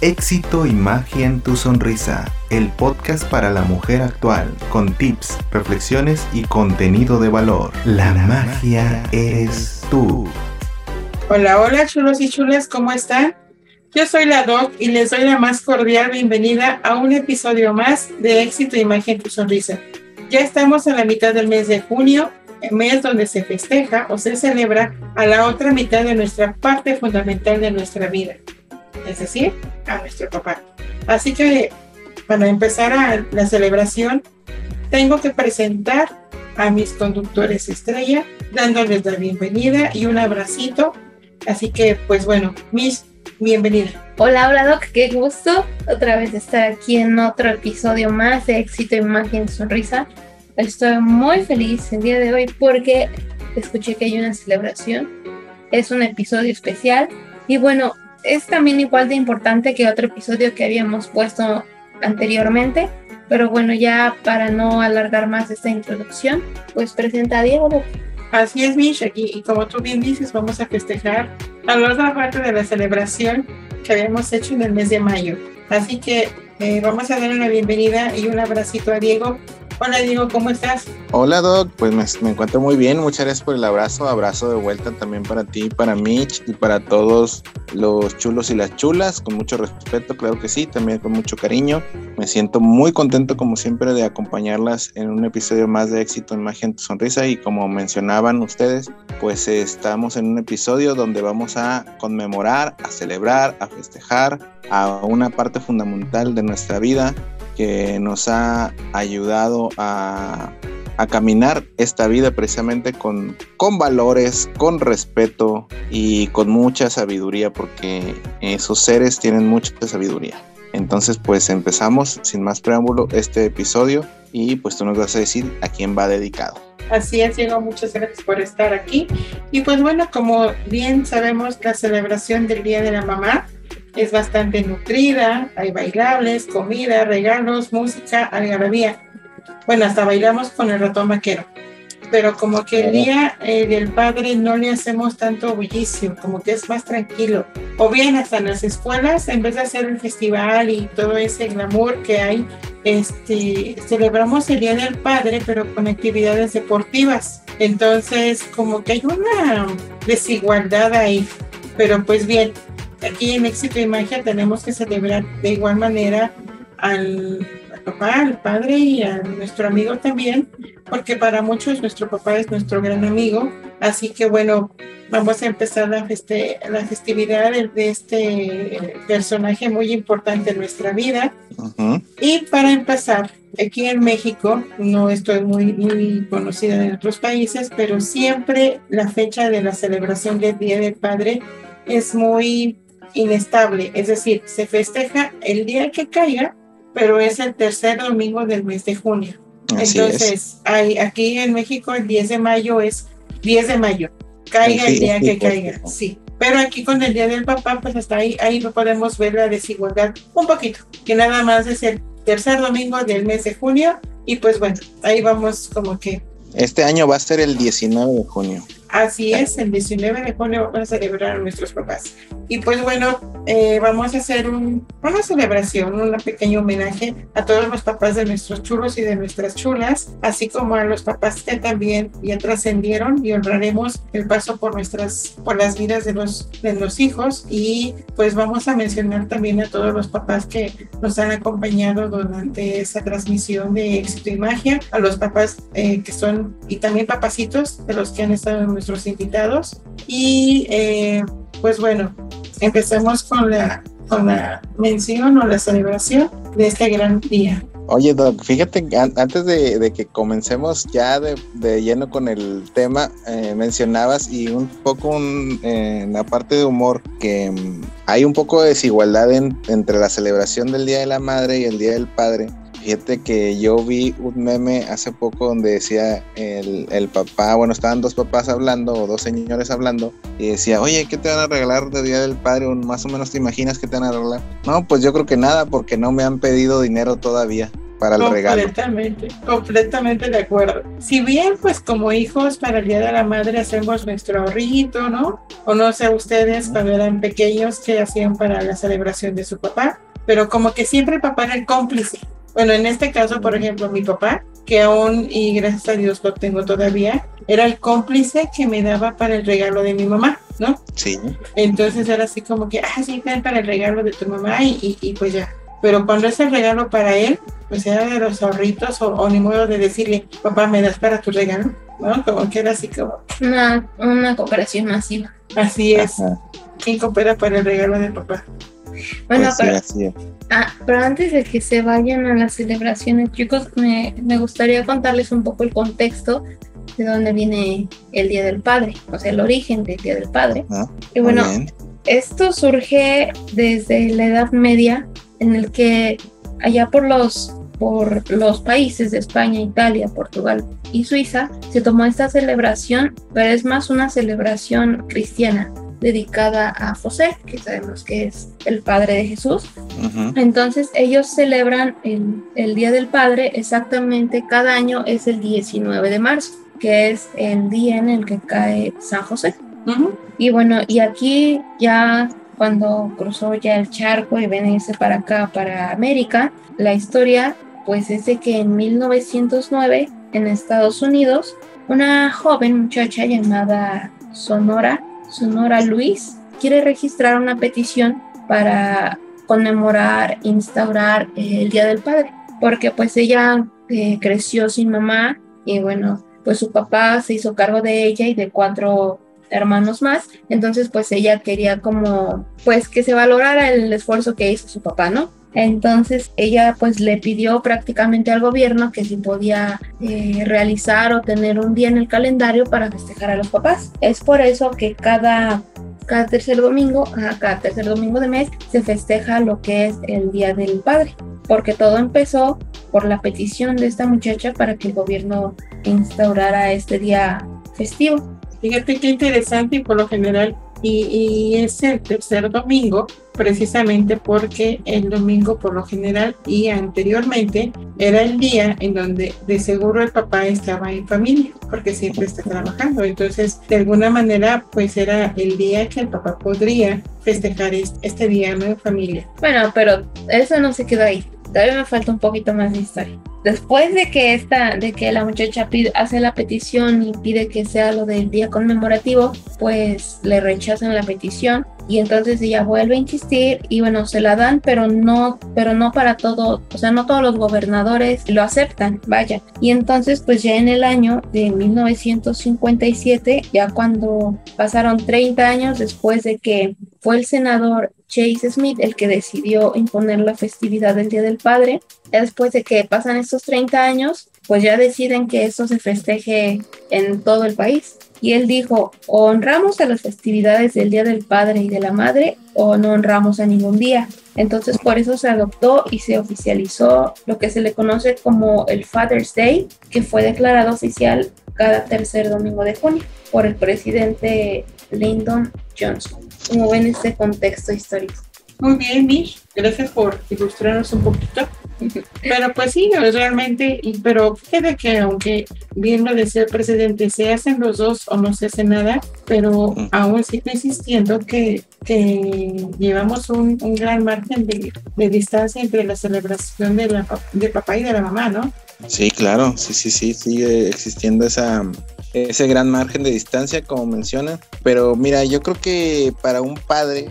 Éxito y magia en tu sonrisa, el podcast para la mujer actual, con tips, reflexiones y contenido de valor. La, magia es tú. Hola, hola chulos y chulas, ¿cómo están? Yo soy la Doc y les doy la más cordial bienvenida a un episodio más de Éxito y magia en tu sonrisa. Ya estamos a la mitad del mes de junio, mes donde se festeja o se celebra a la otra mitad de nuestra parte fundamental de nuestra vida es decir, a nuestro papá. Así que para empezar a la celebración, tengo que presentar a mis conductores estrella, dándoles la bienvenida y un abracito. Así que, pues bueno, Miss, bienvenida. Hola, hola Doc, qué gusto otra vez estar aquí en otro episodio más de Éxito, Imagen, Sonrisa. Estoy muy feliz el día de hoy porque escuché que hay una celebración. Es un episodio especial y bueno, es también igual de importante que otro episodio que habíamos puesto anteriormente. Pero bueno, ya para no alargar más esta introducción, pues presenta a Diego. Así es, Mish, aquí, y como tú bien dices, vamos a festejar a la otra parte de la celebración que habíamos hecho en el mes de mayo. Así que eh, vamos a darle la bienvenida y un abracito a Diego. Hola Diego, ¿cómo estás? Hola Doc, pues me, encuentro muy bien, muchas gracias por el abrazo, abrazo de vuelta también para ti, para Mitch y para todos los chulos y las chulas, con mucho respeto, claro que sí, también con mucho cariño. Me siento muy contento como siempre de acompañarlas en un episodio más de éxito en Magia en tu Sonrisa. Y como mencionaban ustedes, pues estamos en un episodio donde vamos a conmemorar, a celebrar, a festejar a una parte fundamental de nuestra vida que nos ha ayudado a, caminar esta vida precisamente con, con valores, con respeto y con mucha sabiduría, porque esos seres tienen mucha sabiduría. Entonces, pues empezamos sin más preámbulo este episodio y pues tú nos vas a decir a quién va dedicado. Así es, Diego, muchas gracias por estar aquí. Y pues bueno, como bien sabemos, la celebración del Día de la Mamá es bastante nutrida, hay bailables, comida, regalos, música, algarabía. Bueno, hasta bailamos con el ratón vaquero. Pero como que el día eh, del padre no le hacemos tanto bullicio, como que es más tranquilo. O bien hasta en las escuelas, en vez de hacer el festival y todo ese glamour que hay, este, celebramos el Día del Padre, pero con actividades deportivas. Entonces, como que hay una desigualdad ahí. Pero pues bien, aquí en Éxito y Magia tenemos que celebrar de igual manera al, papá, al padre y a nuestro amigo también, porque para muchos nuestro papá es nuestro gran amigo. Así que bueno, vamos a empezar la, la festividad de, este personaje muy importante en nuestra vida. Y para empezar, aquí en México, no estoy muy, muy conocida en otros países, pero siempre la fecha de la celebración del Día del Padre es muy inestable, es decir, se festeja el día que caiga, pero es el tercer domingo del mes de junio. Entonces, hay, aquí en México el 10 de mayo es 10 de mayo, caiga el día que caiga, sí. Pero aquí con el Día del Papá, pues hasta ahí, ahí podemos ver la desigualdad un poquito, que nada más es el tercer domingo del mes de junio y pues bueno, ahí vamos como que... Este año va a ser el 19 de junio. Así es, el 19 de junio vamos a celebrar a nuestros papás. Y pues bueno, eh, vamos a hacer una celebración, un pequeño homenaje a todos los papás de nuestros chulos y de nuestras chulas, así como a los papás que también ya trascendieron y honraremos el paso por nuestras, por las vidas de los, de los hijos. Y pues vamos a mencionar también a todos los papás que nos han acompañado durante esa transmisión de éxito y magia, a los papás eh, que son, y también papacitos de los que han estado en nuestros invitados. Y eh, pues bueno, empecemos con la, con la mención o la celebración de este gran día. Oye, Doc, fíjate, antes de, que comencemos ya de, lleno con el tema, eh, mencionabas y un poco en la parte de humor que mm, hay un poco de desigualdad entre la celebración del Día de la Madre y el Día del Padre Fíjate que yo vi un meme hace poco donde decía el, papá, bueno, estaban dos papás hablando o dos señores hablando y decía, oye, ¿qué te van a regalar de Día del Padre? más o menos te imaginas que te van a regalar. No, pues yo creo que nada porque no me han pedido dinero todavía. para el regalo. Completamente, completamente de acuerdo. Si bien, pues como hijos para el Día de la Madre hacemos nuestro ahorrito, ¿no? O no sé ustedes cuando eran pequeños qué hacían para la celebración de su papá, pero como que siempre el papá era el cómplice. Bueno, en este caso, por ejemplo, mi papá, que aún, y gracias a Dios lo tengo todavía, era el cómplice que me daba para el regalo de mi mamá, ¿no? Sí. Entonces era así como que, ah, sí, ten para el regalo de tu mamá y, y, y pues ya. Pero cuando es el regalo para él, pues era de los ahorritos o, o ni modo de decirle, papá, ¿me das para tu regalo? ¿No? Como que era así como, Una, una cooperación masiva. así es. Ajá. ¿Quién coopera para el regalo de papá? Bueno, Pues pero, ah, pero antes de que se vayan a las celebraciones, chicos, me, me gustaría contarles un poco el contexto de dónde viene el Día del Padre, o sea, el origen del Día del Padre. Ajá. Y bueno, bien. Esto surge desde la Edad Media, en el que allá por los, por los países de España, Italia, Portugal y Suiza se tomó esta celebración, pero es más una celebración cristiana dedicada a José, que sabemos que es el padre de Jesús. Entonces ellos celebran el, el Día del Padre exactamente cada año es el 19 de marzo, que es el día en el que cae San José. Y bueno, y aquí ya cuando cruzó ya el charco y venirse para acá, para América, la historia pues es de que en 1909 en Estados Unidos, una joven muchacha llamada Sonora, Sonora Luis, quiere registrar una petición para conmemorar, instaurar el Día del Padre, porque pues ella eh, creció sin mamá y bueno, pues su papá se hizo cargo de ella y de cuatro hermanos más, entonces pues ella quería como pues que se valorara el esfuerzo que hizo su papá, ¿no? Entonces ella pues le pidió prácticamente al gobierno que si podía eh, realizar o tener un día en el calendario para festejar a los papás. Es por eso que cada, cada tercer domingo, cada tercer domingo de mes se festeja lo que es el Día del Padre, porque todo empezó por la petición de esta muchacha para que el gobierno instaurara este día festivo. Fíjate qué interesante y por lo general, y, es el tercer domingo, precisamente porque el domingo por lo general y anteriormente era el día en donde de seguro el papá estaba en familia, porque siempre está trabajando. Entonces, de alguna manera, pues era el día que el papá podría festejar es- este día en familia. Bueno, pero eso no se quedó ahí. Todavía me falta un poquito más de historia. Después de que esta, de que la muchacha pide- hace la petición y pide que sea lo del día conmemorativo, pues le rechazan la petición y entonces ella vuelve a insistir y bueno, se la dan, pero no, pero no para todo, o sea, no todos los gobernadores lo aceptan, vaya. Y entonces pues ya en el año de 1957, ya cuando pasaron 30 años después de que fue el senador Chase Smith el que decidió imponer la festividad del Día del Padre. Después de que pasan estos 30 años, pues ya deciden que esto se festeje en todo el país. Y él dijo, o honramos a las festividades del Día del Padre y de la Madre, o no honramos a ningún día. Entonces por eso se adoptó y se oficializó lo que se le conoce como el Father's Day, que fue declarado oficial cada tercer domingo de junio por el presidente Lyndon Johnson. Como ven este contexto histórico. Muy bien, Mish. Gracias por ilustrarnos un poquito. Pero pues sí, es realmente, y- pero fíjate que aunque bien lo decía el presidente, se hacen los dos o no se hace nada, pero aún sigo insistiendo que, que llevamos un, un gran margen de, de distancia entre la celebración de, la, de papá y de la mamá, ¿no? Sí, claro, sí, sí, sí, sigue existiendo esa, ese gran margen de distancia, como menciona. Pero mira, yo creo que para un padre,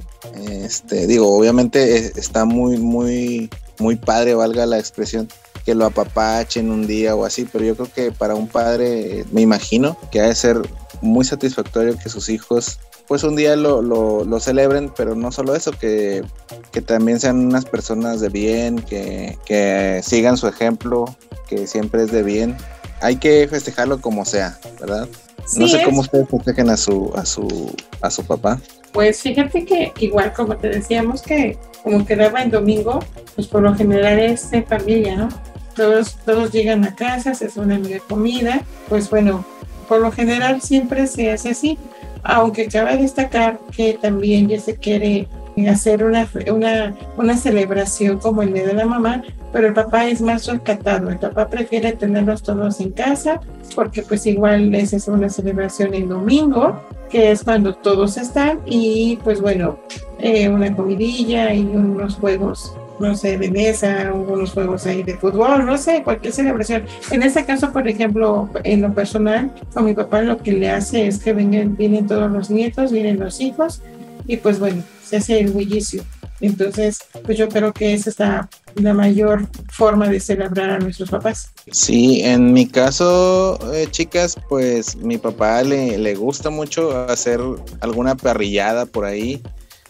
este, digo, obviamente eh, está muy, muy, muy padre, valga la expresión, que lo apapachen un día o así, pero yo creo que para un padre, eh, me imagino que ha de ser muy satisfactorio que sus hijos pues un día lo, lo, lo celebren, pero no solo eso, que, que también sean unas personas de bien, que, que sigan su ejemplo, que siempre es de bien. Hay que festejarlo como sea, ¿verdad? no sé es. cómo ustedes festejen a su, a su, a su papá. Pues fíjate que igual como te decíamos que como quedaba en domingo, pues por lo general es en familia, ¿no? Todos, todos llegan a casa, se hace una mega comida, pues bueno, por lo general siempre se hace así, aunque cabe destacar que también ya se quiere hacer una, una, una celebración como el Día de la Mamá, pero el papá es más rescatado. El papá prefiere tenerlos todos en casa porque pues igual es una celebración en domingo, que es cuando todos están y pues bueno, eh, una comidilla y unos juegos no sé, de mesa, unos juegos ahí de fútbol, no sé, cualquier celebración. En este caso, por ejemplo, en lo personal, con mi papá lo que le hace es que vengan, vienen todos los nietos, vienen los hijos, y pues bueno, se hace el bullicio. Entonces, pues yo creo que esa es la, mayor forma de celebrar a nuestros papás. Sí, en mi caso, eh, chicas, pues mi papá le, le gusta mucho hacer alguna parrillada por ahí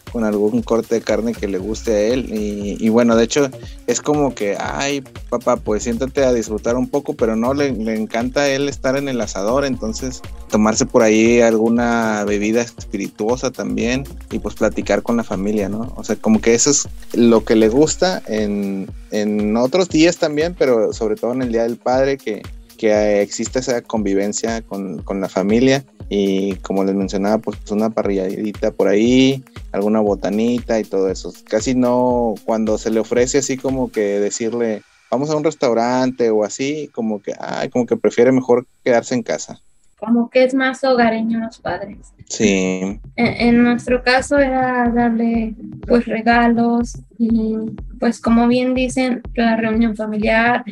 con algún corte de carne que le guste a él. Y, bueno, de hecho es como que, ay, papá, pues siéntate a disfrutar un poco, pero no, le, encanta él estar en el asador, entonces tomarse por ahí alguna bebida espirituosa también y pues platicar con la familia, ¿no? O sea, como que eso es lo que le gusta en, en otros días también, pero sobre todo en el Día del Padre, que, que existe esa convivencia con, con la familia y como les mencionaba, pues una parrilladita por ahí, alguna botanita y todo eso. Casi no, cuando se le ofrece así como que decirle, vamos a un restaurante o así, como que, ay, como que prefiere mejor quedarse en casa. Como que es más hogareño los padres. Sí. En, nuestro caso era darle pues regalos y pues como bien dicen, la reunión familiar,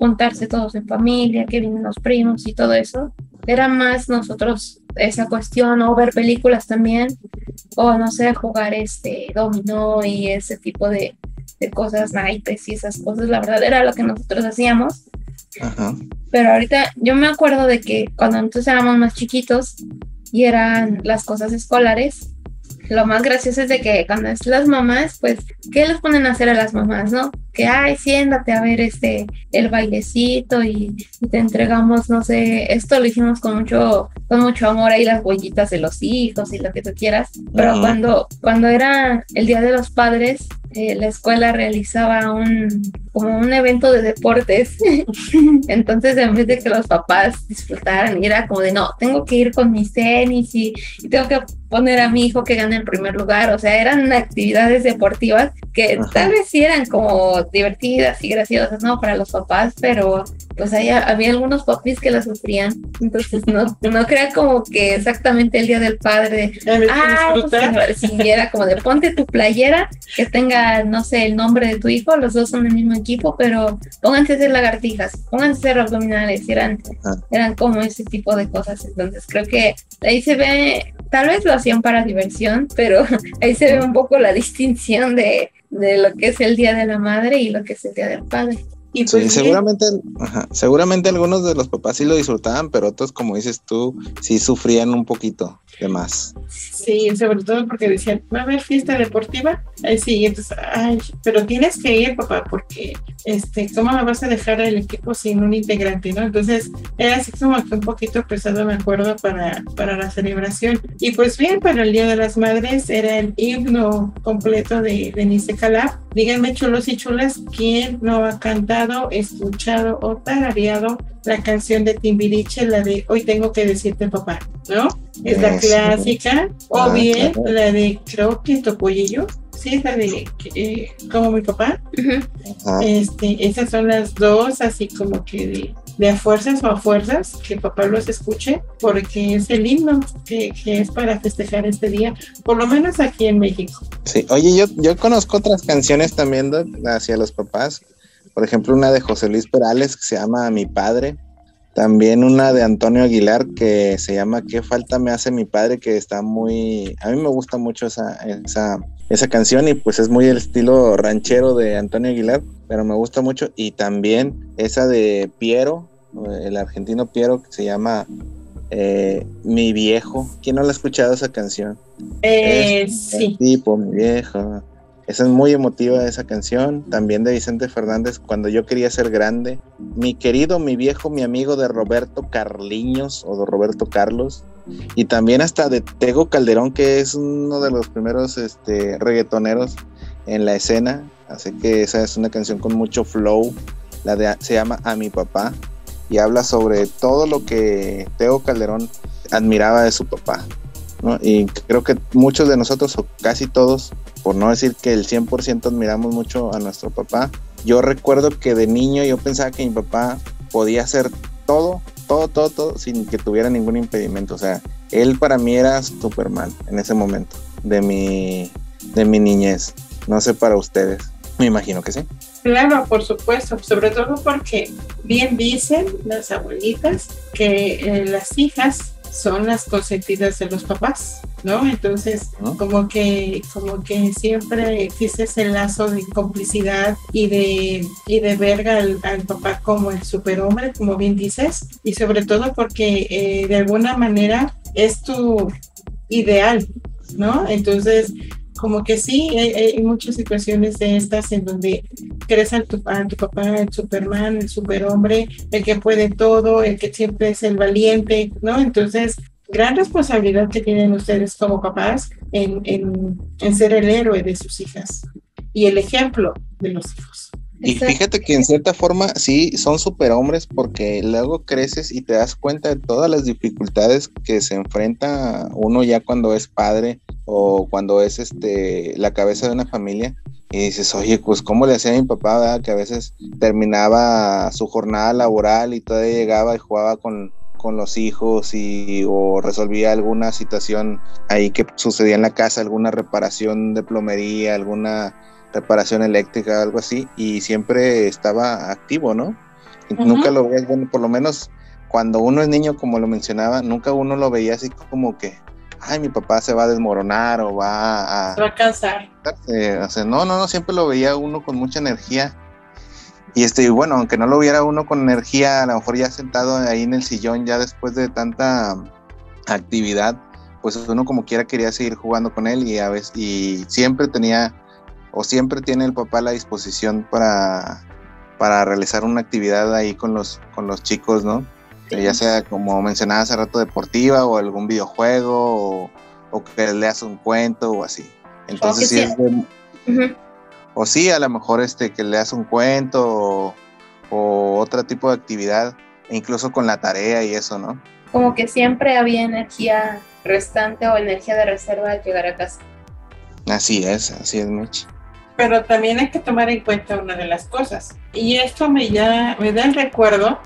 juntarse todos en familia, que vienen los primos y todo eso. Era más nosotros esa cuestión o ver películas también o no sé, jugar este dominó y ese tipo de, de cosas, naipes y esas cosas, la verdad era lo que nosotros hacíamos. Ajá. Pero ahorita yo me acuerdo de que cuando nosotros éramos más chiquitos y eran las cosas escolares, lo más gracioso es de que cuando es las mamás, pues, ¿qué les ponen a hacer a las mamás, no? Que, ay, siéntate a ver este, el bailecito y, te entregamos, no sé, esto lo hicimos con mucho, con mucho amor ahí las huellitas de los hijos y lo que tú quieras. Pero cuando, cuando era el Día de los Padres, eh, la escuela realizaba un como un evento de deportes. Entonces, en vez de que los papás disfrutaran, era como de no, tengo que ir con mis tenis y, y tengo que poner a mi hijo que gane el primer lugar. O sea, eran actividades deportivas que tal vez sí eran como divertidas y graciosas, ¿no? Para los papás, pero pues ahí había algunos papis que la sufrían. Entonces, no, no crea como que exactamente el día del padre, ah, pues, era como de ponte tu playera que tenga, no sé, el nombre de tu hijo, los dos son del mismo equipo, pero pónganse a hacer lagartijas, pónganse a hacer abdominales, eran, eran como ese tipo de cosas. Entonces, creo que ahí se ve, tal vez lo hacían para diversión, pero ahí se ve un poco la distinción de, de lo que es el Día de la Madre y lo que es el Día del Padre. Y pues seguramente, seguramente algunos de los papás sí lo disfrutaban, pero otros, como dices tú, sí sufrían un poquito de más. Sí, sobre todo porque decían, va a haber fiesta deportiva. Ay, sí, entonces, ay, pero tienes que ir, papá, porque, este, ¿cómo me vas a dejar el equipo sin un integrante, no? Entonces, era así como que un poquito pesado, me acuerdo, para, para la celebración. Y pues bien, para el Día de las Madres era el himno completo de Denise Calab. Díganme, chulos y chulas, ¿quién no ha cantado, escuchado o tarareado la canción de Timbiriche, la de Hoy tengo que decirte papá, ¿no? Es la clásica, o ah, bien la de creo que Topollillo, sí, es la de eh, como mi papá. Este, esas son las dos, así como que de, de, a fuerzas o a fuerzas, que papá los escuche, porque es el himno que, que, es para festejar este día, por lo menos aquí en México. Sí, oye, yo, yo conozco otras canciones también hacia los papás por ejemplo, una de José Luis Perales que se llama Mi Padre. También una de Antonio Aguilar que se llama ¿Qué falta me hace mi padre? Que está muy... A mí me gusta mucho esa, esa, esa canción y pues es muy el estilo ranchero de Antonio Aguilar, pero me gusta mucho. Y también esa de Piero, el argentino Piero que se llama eh, Mi Viejo. ¿Quién no la ha escuchado esa canción? Eh, sí. tipo, mi viejo. Esa es muy emotiva esa canción, también de Vicente Fernández, Cuando yo quería ser grande. Mi querido, mi viejo, mi amigo de Roberto Carliños o de Roberto Carlos. Y también hasta de Tego Calderón, que es uno de los primeros este, reggaetoneros en la escena. Así que esa es una canción con mucho flow. La de, se llama A mi papá y habla sobre todo lo que Tego Calderón admiraba de su papá. Y creo que muchos de nosotros, o casi todos, por no decir que el 100% admiramos mucho a nuestro papá, yo recuerdo que de niño yo pensaba que mi papá podía hacer todo, todo, todo, todo, sin que tuviera ningún impedimento. O sea, él para mí era Superman en ese momento de mi, de mi niñez. No sé para ustedes. Me imagino que sí. Claro, por supuesto, sobre todo porque bien dicen las abuelitas que eh, las hijas son las consentidas de los papás, ¿no? Entonces, como que, como que siempre existe ese lazo de complicidad y de, y de ver al, papá como el superhombre, como bien dices, y sobre todo porque eh, de alguna manera es tu ideal, ¿no? Entonces, como que sí, hay, muchas situaciones de estas en donde crees a tu, a tu papá, el Superman, el superhombre, el que puede todo, el que siempre es el valiente, ¿no? Entonces, gran responsabilidad que tienen ustedes como papás en, en, en ser el héroe de sus hijas y el ejemplo de los hijos. Y fíjate que en cierta forma sí son superhombres porque luego creces y te das cuenta de todas las dificultades que se enfrenta uno ya cuando es padre o cuando es este la cabeza de una familia. Y dices, oye, pues cómo le hacía a mi papá, que a veces terminaba su jornada laboral y todavía llegaba y jugaba con, con los hijos y o resolvía alguna situación ahí que sucedía en la casa, alguna reparación de plomería, alguna reparación eléctrica, algo así, y siempre estaba activo, ¿no? Nunca lo veías, bueno, por lo menos cuando uno es niño, como lo mencionaba, nunca uno lo veía así como que, ay, mi papá se va a desmoronar o va a... Se va a cansar. o sea, no, no, no, siempre lo veía uno con mucha energía. Y este, bueno, aunque no lo viera uno con energía, a lo mejor ya sentado ahí en el sillón, ya después de tanta actividad, pues uno como quiera quería seguir jugando con él y a veces, y siempre tenía o siempre tiene el papá la disposición para, para realizar una actividad ahí con los, con los chicos, ¿no? Ya sea como mencionaba hace rato deportiva o algún videojuego o, que leas un cuento o así. Entonces sí es O sí, a lo mejor este que leas un cuento o, o otro tipo de actividad, e incluso con la tarea y eso, ¿no? Como que siempre había energía restante o energía de reserva al llegar a casa. Así es, así es, Mitch pero también hay que tomar en cuenta una de las cosas. Y esto me, ya, me da el recuerdo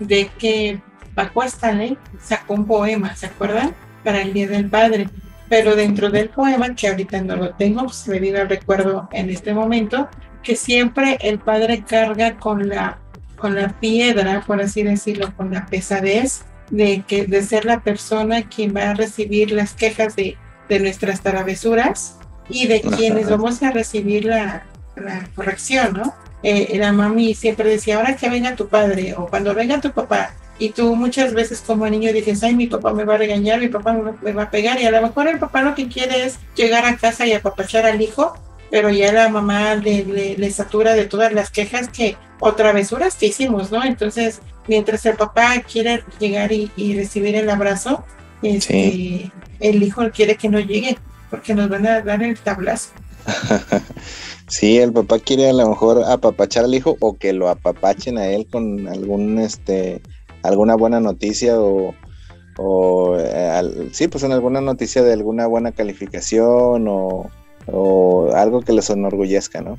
de que Paco Stanley sacó un poema, ¿se acuerdan? Para el Día del Padre. Pero dentro del poema, que ahorita no lo tengo, pues me vino el recuerdo en este momento, que siempre el padre carga con la, con la piedra, por así decirlo, con la pesadez de, que, de ser la persona quien va a recibir las quejas de, de nuestras travesuras y de quienes vamos a recibir la, corrección, ¿no? Eh, la mami siempre decía, ahora que venga tu padre o cuando venga tu papá, y tú muchas veces como niño dices, ay, mi papá me va a regañar, mi papá me, va a pegar, y a lo mejor el papá lo que quiere es llegar a casa y apapachar al hijo, pero ya la mamá le, le, satura de todas las quejas que, o travesuras que hicimos, ¿no? Entonces, mientras el papá quiere llegar y, recibir el abrazo, este, el hijo quiere que no llegue porque nos van a dar el tablazo. sí, el papá quiere a lo mejor apapachar al hijo o que lo apapachen a él con algún este alguna buena noticia o, o eh, sí, pues en alguna noticia de alguna buena calificación o, algo que les enorgullezca, ¿no?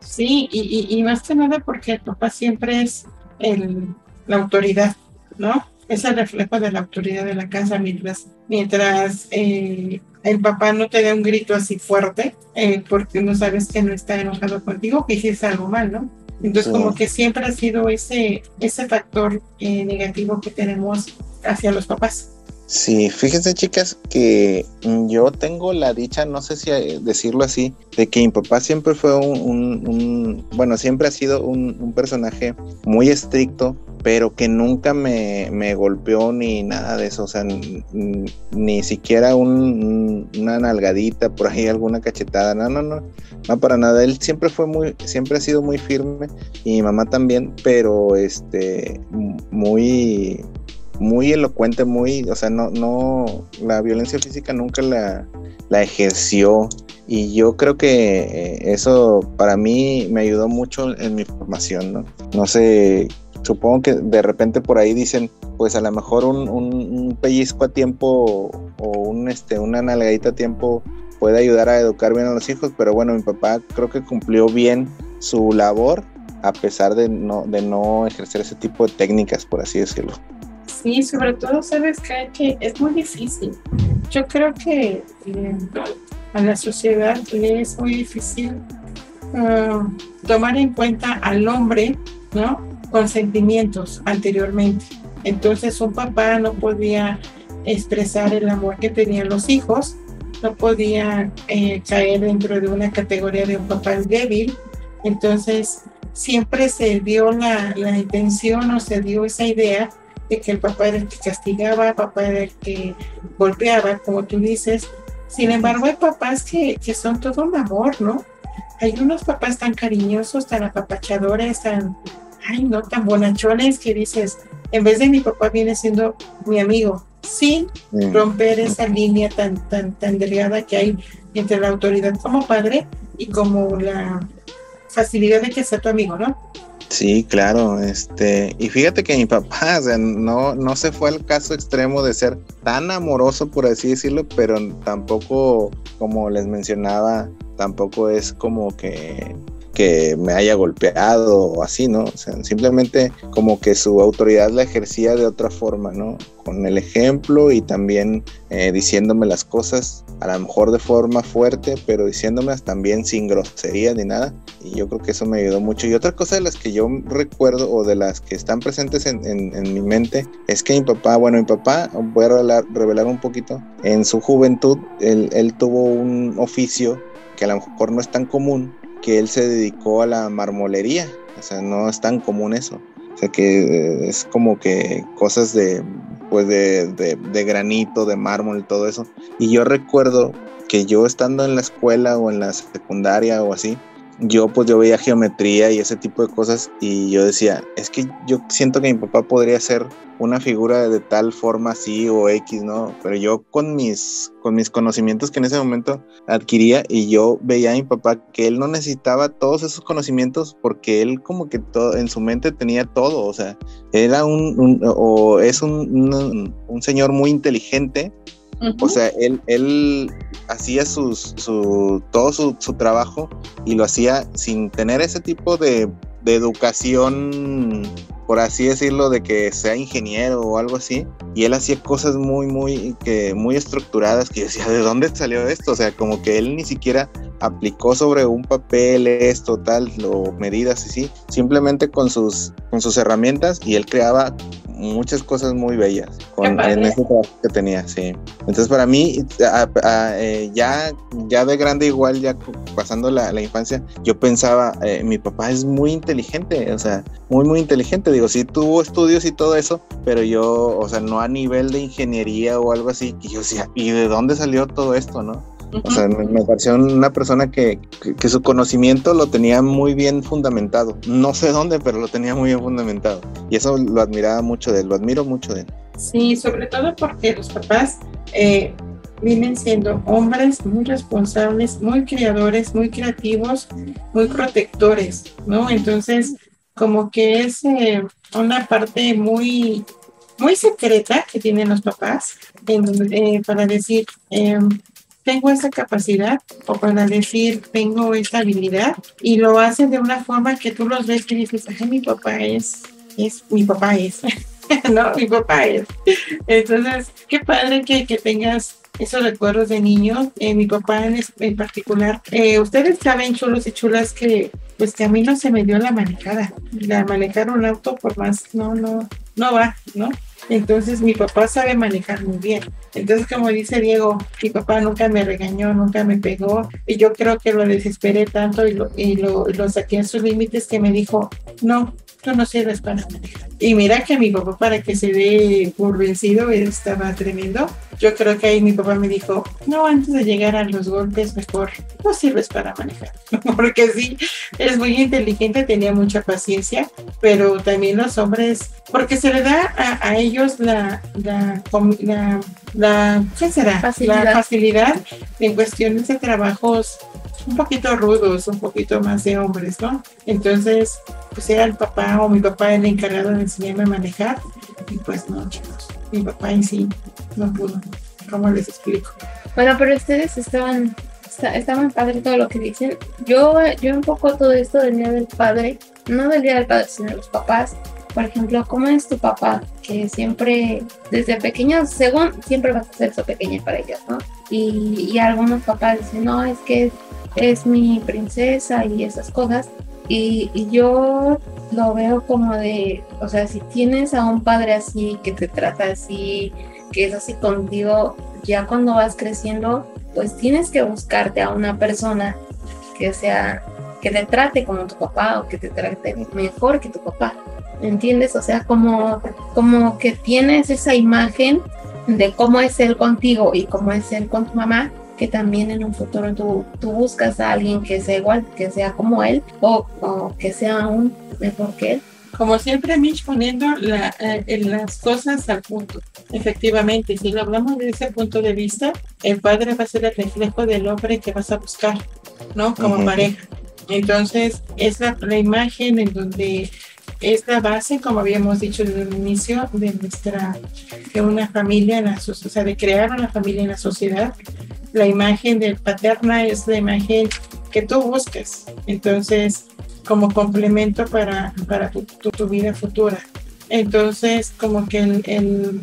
Sí, y, y, más que nada porque el papá siempre es el, la autoridad, ¿no? Es el reflejo de la autoridad de la casa mientras, mientras eh, el papá no te da un grito así fuerte, eh, porque no sabes que no está enojado contigo, que hiciste algo mal, ¿no? Entonces, como que siempre ha sido ese, ese factor eh, negativo que tenemos hacia los papás. Sí, fíjense chicas que yo tengo la dicha, no sé si eh, decirlo así, de que mi papá siempre fue un, bueno, siempre ha sido un, personaje muy estricto, pero que nunca me, golpeó ni nada de eso, o sea, ni, siquiera una nalgadita por ahí, alguna cachetada, no, no, no, no para nada, él siempre fue muy, siempre ha sido muy firme y mi mamá también, pero este, muy muy elocuente, muy, o sea, no, no, la violencia física nunca la, la ejerció y yo creo que eh, eso para mí me ayudó mucho en mi formación, ¿no? No sé, supongo que de repente por ahí dicen, pues a lo mejor un, pellizco a tiempo o un, este, una nalgadita a tiempo puede ayudar a educar bien a los hijos, pero bueno, mi papá creo que cumplió bien su labor a pesar de no, de no ejercer ese tipo de técnicas, por así decirlo. Sí, sobre todo, sabes que es muy difícil. Yo creo que eh, a la sociedad le es muy difícil ah, tomar en cuenta al hombre, ¿no? Con sentimientos anteriormente. Entonces un papá no podía expresar el amor que tenían los hijos, no podía eh, caer dentro de una categoría de un papá débil. Entonces siempre se dio la, la intención o se dio esa idea de que el papá era el que castigaba, papá era el que golpeaba, como tú dices. Sin embargo, hay papás que, que son todo un amor, ¿no? Hay unos papás tan cariñosos, tan apapachadores, tan, ay, no, tan bonachones que dices, en vez de mi papá viene siendo mi amigo, sin romper esa línea tan, tan, tan delgada que hay entre la autoridad como padre y como la facilidad de que sea tu amigo, ¿no? Sí, claro, este, y fíjate que mi papá, o sea, no, no se fue al caso extremo de ser tan amoroso, por así decirlo, pero tampoco, como les mencionaba, tampoco es como que que me haya golpeado o así, ¿no? Simplemente como que su autoridad la ejercía de otra forma, ¿no? Con el ejemplo y también eh, diciéndome las cosas, a lo mejor de forma fuerte, pero diciéndomelas también sin grosería ni nada. Y yo creo que eso me ayudó mucho. Y otra cosa de las que yo recuerdo o de las que están presentes en, mi mente es que mi papá, bueno, mi papá, voy a revelar, revelar un poquito, en su juventud él, él tuvo un oficio que a lo mejor no es tan común, que él se dedicó a la marmolería, o sea, no es tan común eso. O sea, que eh, es como que cosas de, pues de, de, de granito, de mármol todo eso. Y yo recuerdo que yo estando en la escuela o en la secundaria o así, yo pues yo veía geometría y ese tipo de cosas y yo decía, es que yo siento que mi papá podría ser una figura de tal forma así o X, ¿no? Pero yo con mis, con mis conocimientos que en ese momento adquiría y yo veía a mi papá que él no necesitaba todos esos conocimientos porque él como que todo, en su mente tenía todo, o sea, era un, o es un, un señor muy inteligente o sea, él, él hacía sus, su, todo su, su, trabajo y lo hacía sin tener ese tipo de, de, educación, por así decirlo, de que sea ingeniero o algo así. Y él hacía cosas muy, muy, que, muy estructuradas que decía, ¿de dónde salió esto? O sea, como que él ni siquiera aplicó sobre un papel esto, tal, o medidas así, simplemente con sus, con sus herramientas y él creaba muchas cosas muy bellas con, en ese trabajo que tenía, sí. Entonces para mí, eh, ya, ya de grande igual, ya pasando la, la infancia, yo pensaba, eh, mi papá es muy inteligente, o sea, muy, muy inteligente, digo, sí tuvo estudios y todo eso, pero yo, o sea, no a nivel de ingeniería o algo así, y yo decía, ¿y de dónde salió todo esto, no? O sea, me, pareció una persona que, que, su conocimiento lo tenía muy bien fundamentado. No sé dónde, pero lo tenía muy bien fundamentado. Y eso lo admiraba mucho de él, lo admiro mucho de él. Sí, sobre todo porque los papás eh, vienen siendo hombres muy responsables, muy criadores, muy creativos, muy protectores, ¿no? Entonces, como que es eh, una parte muy muy secreta que tienen los papás eh, para decir, em, tengo esa capacidad o para decir tengo esta habilidad y lo hacen de una forma que tú los ves y dices, ay, mi papá es, es, mi papá es, no, mi papá es. Entonces, qué padre que, que tengas esos recuerdos de niño, eh, mi papá en, en particular. Eh, ustedes saben, chulos y chulas, que pues que a mí no se me dio la manejada. La manejar un auto por más, no, no, no va, ¿no? Entonces mi papá sabe manejar muy bien. Entonces, como dice Diego, mi papá nunca me regañó, nunca me pegó. Y yo creo que lo desesperé tanto y lo, y lo, lo saqué en sus límites que me dijo, no, tú no sirves para manejar. Y mira que mi papá, para que se dé por vencido, estaba tremendo. Yo creo que ahí mi papá me dijo, no, antes de llegar a los golpes, mejor no sirves para manejar. Porque sí, es muy inteligente, tenía mucha paciencia, pero también los hombres, porque se le da a, a ellos la, la, la, la, ¿qué será? Facilidad. La facilidad en cuestiones de trabajos un poquito rudos, un poquito más de hombres, ¿no? Entonces, pues era el papá o mi papá el encargado de enseñarme a manejar y pues no, chicos, mi papá en sí no pudo. ¿Cómo les explico? Bueno, pero ustedes estaban está, muy padre todo lo que dicen. Yo, yo un poco todo esto del Día del Padre, no del Día del Padre, sino de los papás. Por ejemplo, ¿cómo es tu papá? Que siempre, desde pequeños, según, siempre vas a ser su pequeña para ellos, ¿no? Y, y algunos papás dicen, no, es que es mi princesa y esas cosas. Y, y, yo lo veo como de, o sea, si tienes a un padre así, que te trata así, que es así contigo, ya cuando vas creciendo, pues tienes que buscarte a una persona que sea, que te trate como tu papá o que te trate mejor que tu papá. ¿Entiendes? O sea, como, como que tienes esa imagen de cómo es él contigo y cómo es él con tu mamá, que también en un futuro tú, tú buscas a alguien que sea igual, que sea como él o, o que sea aún mejor que él. Como siempre, Mitch, poniendo la, eh, las cosas al punto. Efectivamente, si lo hablamos desde ese punto de vista, el padre va a ser el reflejo del hombre que vas a buscar, ¿no? Como uh -huh. pareja. Entonces, es la, la imagen en donde es la base, como habíamos dicho desde el inicio, de nuestra, de una familia, en la, o sea, de crear una familia en la sociedad. La imagen del paterna es la imagen que tú buscas. Entonces, como complemento para, para tu, tu, tu, vida futura. Entonces, como que el, el,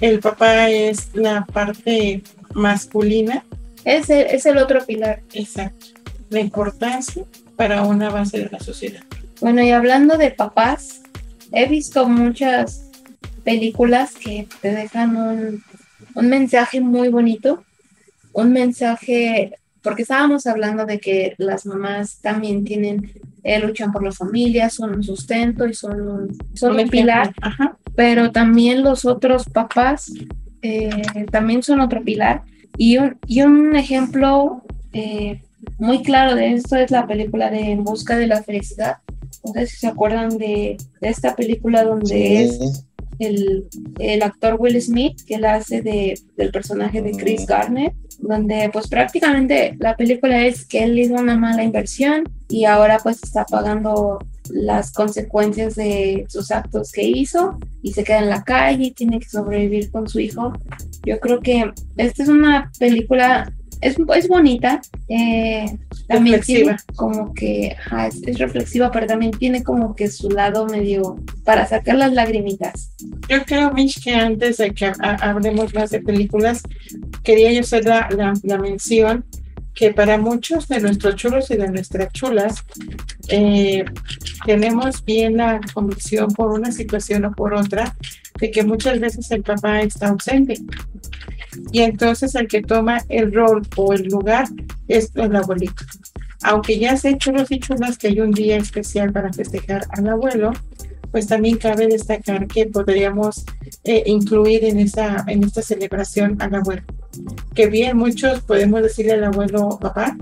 el, papá es la parte masculina. Es el, es el otro pilar. Exacto. La importancia para una base de la sociedad. Bueno, y hablando de papás, he visto muchas películas que te dejan un, un mensaje muy bonito, un mensaje, porque estábamos hablando de que las mamás también tienen, eh, luchan por la familia, son un sustento y son un, son un pilar, Ajá. pero también los otros papás eh, también son otro pilar. Y un, y un ejemplo eh, muy claro de esto es la película de En Busca de la Felicidad, no sé si se acuerdan de, de esta película donde sí. es el, el, actor Will Smith, que la hace de, del personaje de Chris Garner, donde pues prácticamente la película es que él hizo una mala inversión y ahora pues está pagando las consecuencias de sus actos que hizo y se queda en la calle y tiene que sobrevivir con su hijo. Yo creo que esta es una película es, es bonita, eh, también reflexiva. tiene como que ajá, es, es, reflexiva, pero también tiene como que su lado medio para sacar las lagrimitas. Yo creo, Mitch, que antes de que hablemos más de películas, quería yo hacer la, la, la mención que para muchos de nuestros chulos y de nuestras chulas eh, tenemos bien la convicción por una situación o por otra de que muchas veces el papá está ausente y entonces el que toma el rol o el lugar es el abuelito. Aunque ya se chulos y chulas que hay un día especial para festejar al abuelo, pues también cabe destacar que podríamos eh, incluir en, esa, en esta celebración al abuelo. Que bien, muchos podemos decirle al abuelo papá,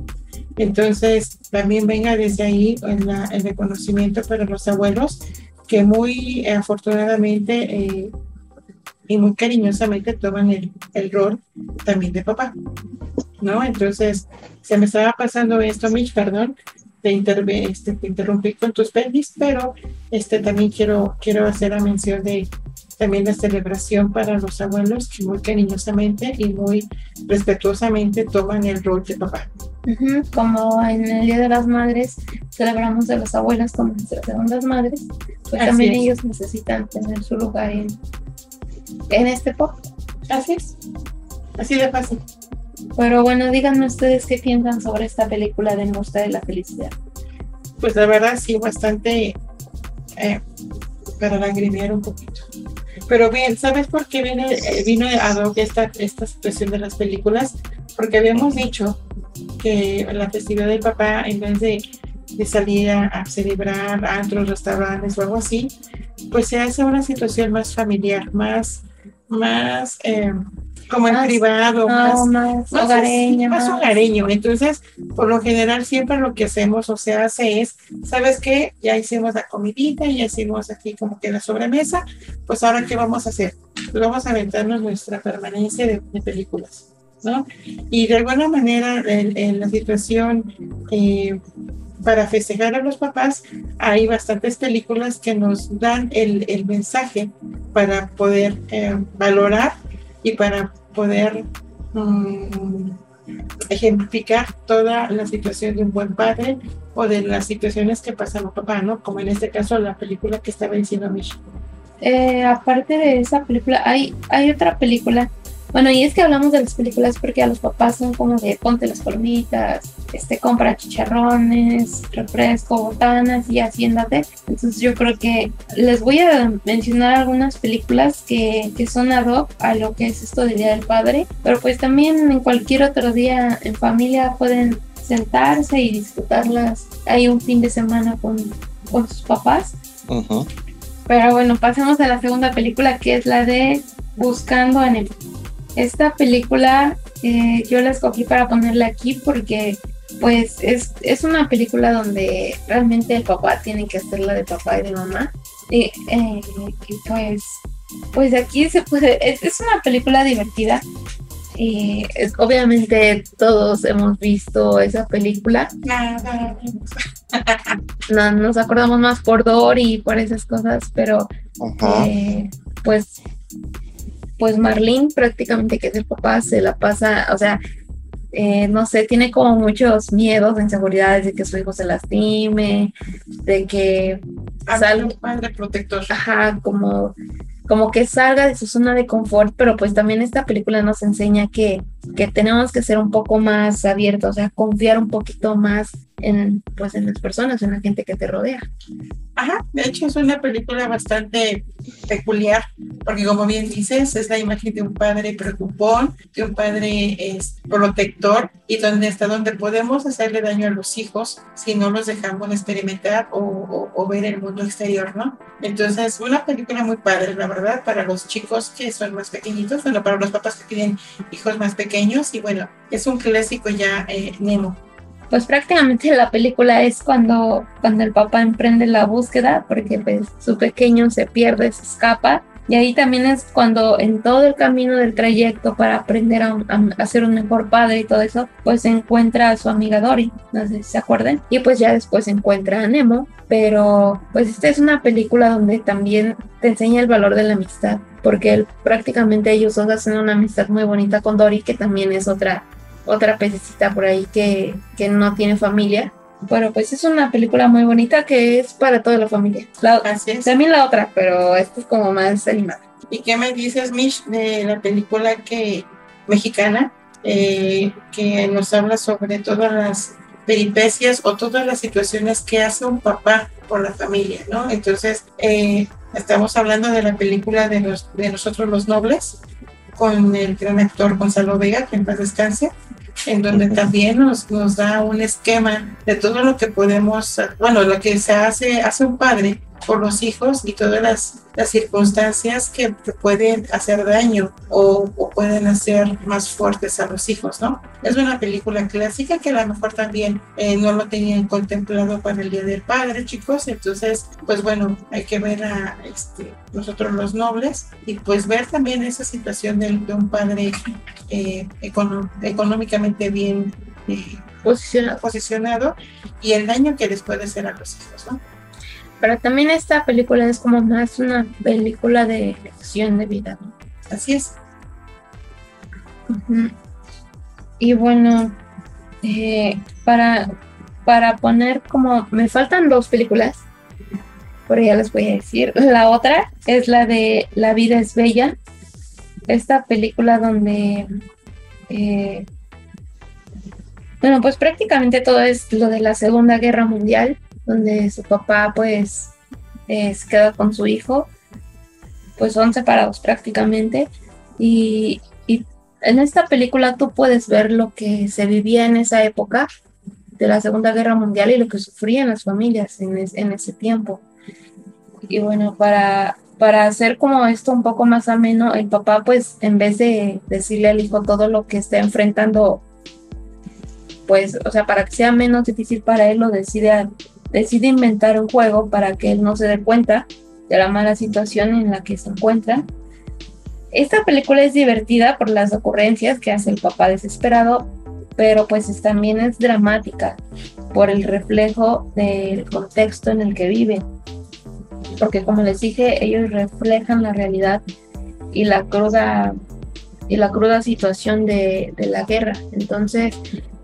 entonces también venga desde ahí en el reconocimiento para los abuelos que muy afortunadamente eh, y muy cariñosamente toman el, el, rol también de papá, ¿no? Entonces, se me estaba pasando esto, Mitch, perdón, te, interve, este, te interrumpí con tus pendis, pero este, también quiero, quiero hacer la mención de también la celebración para los abuelos que muy cariñosamente y muy respetuosamente toman el rol de papá. Uh -huh. Como en el Día de las Madres celebramos a los abuelos como nuestras segundas madres, pues Así también es. ellos necesitan tener su lugar en, en este pop. Así es. Así de fácil. Pero bueno, díganme ustedes qué piensan sobre esta película de Busca de la Felicidad. Pues la verdad sí, bastante eh, para lagrimear un poquito. Pero bien, ¿sabes por qué viene, eh, vino a esta, esta situación de las películas? Porque habíamos dicho que la festividad del papá, en vez de, de salir a, a, celebrar a otros restaurantes o algo así, pues se hace una situación más familiar, más, más eh, como en privado, no, más, más, más, hogareño. Más, más hogareño. Entonces, por lo general, siempre lo que hacemos o se hace es, ¿sabes qué? Ya hicimos la comidita, ya hicimos aquí como que la sobremesa, pues ahora, ¿qué vamos a hacer? Pues vamos a aventarnos nuestra permanencia de, de películas. ¿no? Y de alguna manera, en, en la situación eh, para festejar a los papás, hay bastantes películas que nos dan el, el mensaje para poder eh, valorar y para poder um, ejemplificar toda la situación de un buen padre o de las situaciones que pasa a papá, ¿no? Como en este caso la película que estaba diciendo Mish. Eh, aparte de esa película, hay, hay otra película bueno, y es que hablamos de las películas porque a los papás son como de ponte las palomitas, este, compra chicharrones, refresco, botanas y haciéndate. Entonces yo creo que les voy a mencionar algunas películas que, que son ad hoc a lo que es esto del Día del Padre, pero pues también en cualquier otro día en familia pueden sentarse y disfrutarlas. Hay un fin de semana con, con sus papás. Pero bueno, pasemos a la segunda película que es la de Buscando en el esta película eh, yo la escogí para ponerla aquí porque pues es, es, una película donde realmente el papá tiene que hacerla de papá y de mamá. Y, eh, pues, pues aquí se puede, es, una película divertida. Y obviamente todos hemos visto esa película. No, nos acordamos más por Dory y por esas cosas, pero eh, pues pues Marlene prácticamente que es el papá se la pasa, o sea, eh, no sé, tiene como muchos miedos, inseguridades de que su hijo se lastime, de que salga un padre protector. Ajá, como, como que salga de su zona de confort, pero pues también esta película nos enseña que, que tenemos que ser un poco más abiertos, o sea, confiar un poquito más en, pues, en las personas, en la gente que te rodea. Ajá, de hecho es una película bastante peculiar, porque como bien dices, es la imagen de un padre preocupón, de un padre es, protector y donde hasta donde podemos hacerle daño a los hijos si no los dejamos experimentar o, o, ver el mundo exterior, ¿no? Entonces, una película muy padre, la verdad, para los chicos que son más pequeñitos, bueno, para los papás que tienen hijos más pequeños y bueno, es un clásico ya, eh, Nemo pues prácticamente la película es cuando, cuando el papá emprende la búsqueda, porque pues su pequeño se pierde, se escapa. Y ahí también es cuando en todo el camino del trayecto para aprender a, a, ser un mejor padre y todo eso, pues encuentra a su amiga Dory, no sé si se acuerdan. Y pues ya después encuentra a Nemo. Pero pues esta es una película donde también te enseña el valor de la amistad. Porque prácticamente ellos dos hacen una amistad muy bonita con Dory, que también es otra otra pececita por ahí que, que no tiene familia. Bueno, pues es una película muy bonita que es para toda la familia. La, También la otra, pero esta es como más animada. ¿Y qué me dices, Mish, de la película que mexicana eh, que nos habla sobre todas las peripecias o todas las situaciones que hace un papá por la familia, ¿no? Entonces, eh, estamos hablando de la película de, los, de nosotros los nobles, con el gran actor Gonzalo Vega, que en paz descanse, en donde también nos, nos da un esquema de todo lo que podemos, bueno, lo que se hace, hace un padre por los hijos y todas las, las circunstancias que pueden hacer daño o, pueden hacer más fuertes a los hijos, ¿no? Es una película clásica que a lo mejor también eh, no lo tenían contemplado para el Día del Padre, chicos, entonces, pues bueno, hay que ver a este, nosotros los nobles y pues ver también esa situación de, un padre eh, económicamente bien eh, posicionado. posicionado y el daño que les puede hacer a los hijos, ¿no? Pero también esta película es como más una película de lección de vida. Así es. Y bueno, eh, para, para poner como, me faltan dos películas, pero ya les voy a decir. La otra es la de La vida es bella, esta película donde, eh, bueno, pues prácticamente todo es lo de la Segunda Guerra Mundial donde su papá pues se queda con su hijo, pues son separados prácticamente y, en esta película tú puedes ver lo que se vivía en esa época de la Segunda Guerra Mundial y lo que sufrían las familias en, en ese tiempo. Y bueno, para, para hacer como esto un poco más ameno, el papá pues en vez de decirle al hijo todo lo que está enfrentando, pues, o sea, para que sea menos difícil para él, lo decide decide inventar un juego para que él no se dé cuenta de la mala situación en la que se encuentra. Esta película es divertida por las ocurrencias que hace el papá desesperado, pero pues también es dramática por el reflejo del contexto en el que vive. Porque como les dije, ellos reflejan la realidad y la cruda y la cruda situación de, de la guerra. Entonces,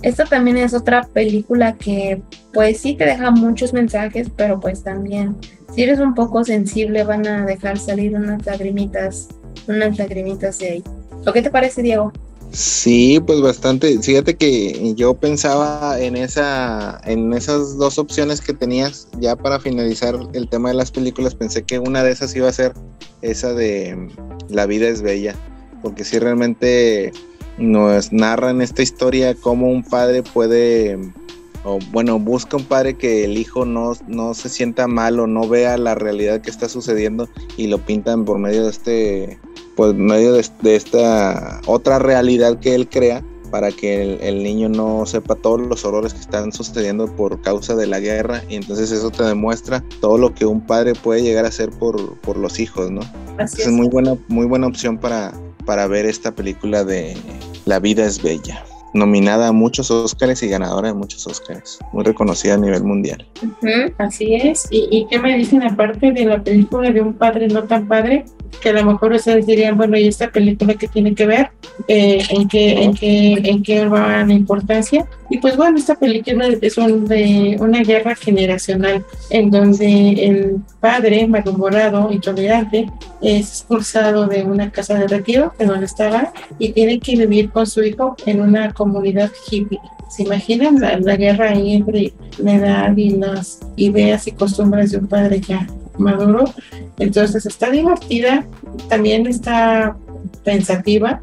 esta también es otra película que pues sí te deja muchos mensajes, pero pues también si eres un poco sensible van a dejar salir unas lagrimitas, unas lagrimitas de ahí. ¿Lo que te parece, Diego? Sí, pues bastante. Fíjate que yo pensaba en esa, en esas dos opciones que tenías ya para finalizar el tema de las películas. Pensé que una de esas iba a ser esa de La vida es bella, porque si realmente nos narran esta historia cómo un padre puede, o bueno, busca un padre que el hijo no, no se sienta mal o no vea la realidad que está sucediendo y lo pintan por medio de este, por medio de, esta otra realidad que él crea para que el, niño no sepa todos los horrores que están sucediendo por causa de la guerra y entonces eso te demuestra todo lo que un padre puede llegar a hacer por, por los hijos, ¿no? es. muy buena, muy buena opción para, para ver esta película de La vida es bella. Nominada a muchos Oscars y ganadora de muchos Oscars. Muy reconocida a nivel mundial. así es. ¿Y, ¿Y qué me dicen aparte de la película de un padre no tan padre? Que a lo mejor ustedes dirían, bueno, ¿y esta película qué tiene que ver? Eh, ¿En qué en qué, en qué va la importancia? Y pues bueno, esta película es un, de una guerra generacional en donde el padre, malhumorado, intolerante, es expulsado de una casa de retiro, en donde estaba, y tiene que vivir con su hijo en una comunidad hippie. ¿Se imaginan la, la guerra ahí entre la edad y las ideas y costumbres de un padre ya maduro. Entonces está divertida, también está pensativa.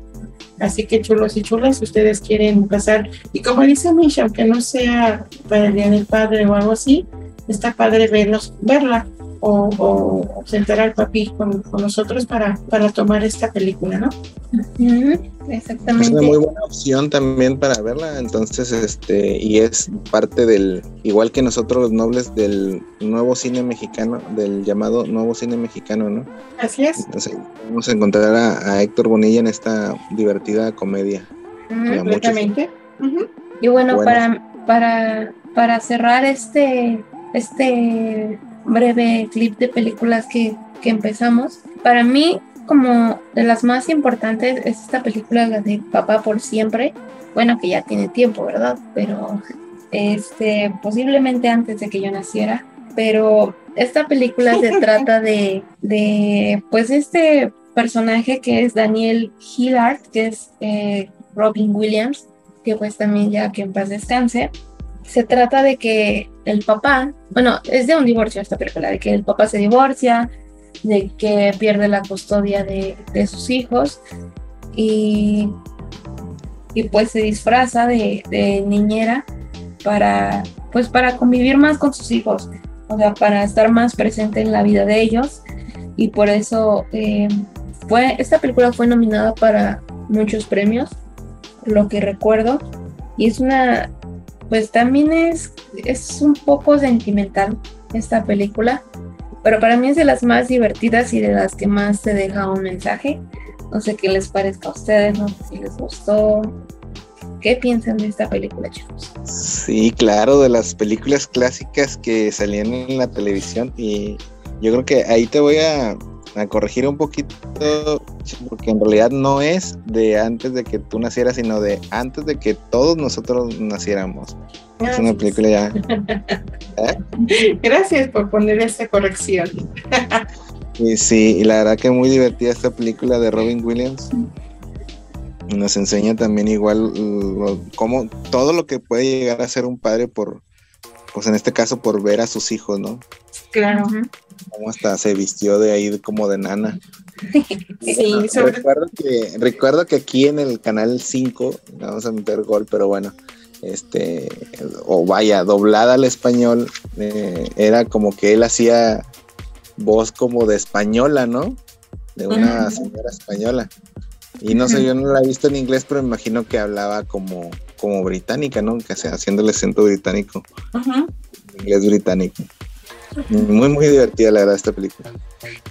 Así que chulos y chulas, si ustedes quieren pasar, y como dice Misha, aunque no sea para el Día del Padre o algo así, está padre verlos, verla o, o sentar al papi con, nosotros para, para tomar esta película, ¿no? Exactamente. Es una muy buena opción también para verla, entonces, este, y es parte del, igual que nosotros los nobles del nuevo cine mexicano, del llamado nuevo cine mexicano, ¿no? Así es. Entonces, vamos a encontrar a, Héctor Bonilla en esta divertida comedia. Completamente. Y bueno, para, para, para cerrar este, este breve clip de películas que, que empezamos, para mí como de las más importantes es esta película, la de Papá por siempre. Bueno, que ya tiene tiempo, ¿verdad? Pero este, posiblemente antes de que yo naciera. Pero esta película se trata de, de, pues, este personaje que es Daniel Hillard, que es eh, Robin Williams, que pues también ya que en paz descanse. Se trata de que el papá, bueno, es de un divorcio esta película, de que el papá se divorcia, de que pierde la custodia de, sus hijos y, y, pues se disfraza de, niñera para pues para convivir más con sus hijos, o sea, para estar más presente en la vida de ellos. Y por eso eh, fue, esta película fue nominada para muchos premios, lo que recuerdo, y es una, pues también es, es un poco sentimental esta película, pero para mí es de las más divertidas y de las que más te deja un mensaje. No sé qué les parezca a ustedes, no sé si les gustó. ¿Qué piensan de esta película, chicos? Sí, claro, de las películas clásicas que salían en la televisión y yo creo que ahí te voy a, a corregir un poquito porque en realidad no es de antes de que tú nacieras, sino de antes de que todos nosotros naciéramos. Es una película ya. ¿Eh? Gracias por poner esa corrección. y sí, y la verdad que muy divertida esta película de Robin Williams. Nos enseña también igual cómo todo lo que puede llegar a ser un padre por, pues en este caso por ver a sus hijos, ¿no? Claro. Como hasta se vistió de ahí como de nana. sí, recuerdo, que, recuerdo que aquí en el canal 5, vamos a meter gol, pero bueno, este, o vaya, doblada al español, eh, era como que él hacía voz como de española, ¿no? De una señora española. Y no sé, yo no la he visto en inglés, pero me imagino que hablaba como, como británica, ¿no? Que sea, haciendo el acento británico. Inglés británico. Muy, muy divertida la verdad esta película.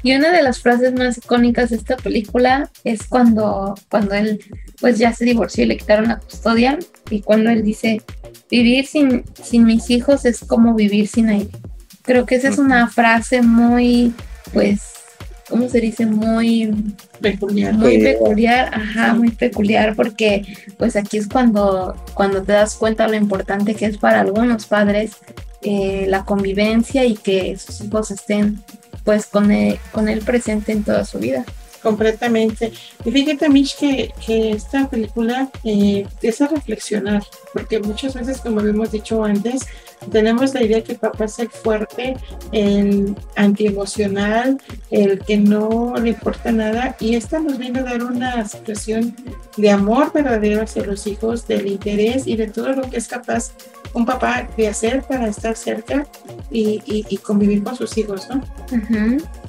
Y una de las frases más icónicas de esta película es cuando, cuando él pues ya se divorció y le quitaron la custodia y cuando él dice, vivir sin, sin mis hijos es como vivir sin aire. Creo que esa es una frase muy, pues, ¿cómo se dice? Muy peculiar. Muy peculiar, ajá, muy peculiar, porque pues aquí es cuando, cuando te das cuenta lo importante que es para algunos padres la convivencia y que sus hijos estén pues con él, con él presente en toda su vida completamente. Y fíjate, Mitch, que, que esta película eh, a reflexionar, porque muchas veces, como hemos dicho antes, tenemos la idea que papá es el fuerte, el antiemocional, el que no le importa nada, y esta nos viene a dar una situación de amor verdadero hacia los hijos, del interés y de todo lo que es capaz un papá de hacer para estar cerca y, y, convivir con sus hijos, ¿no?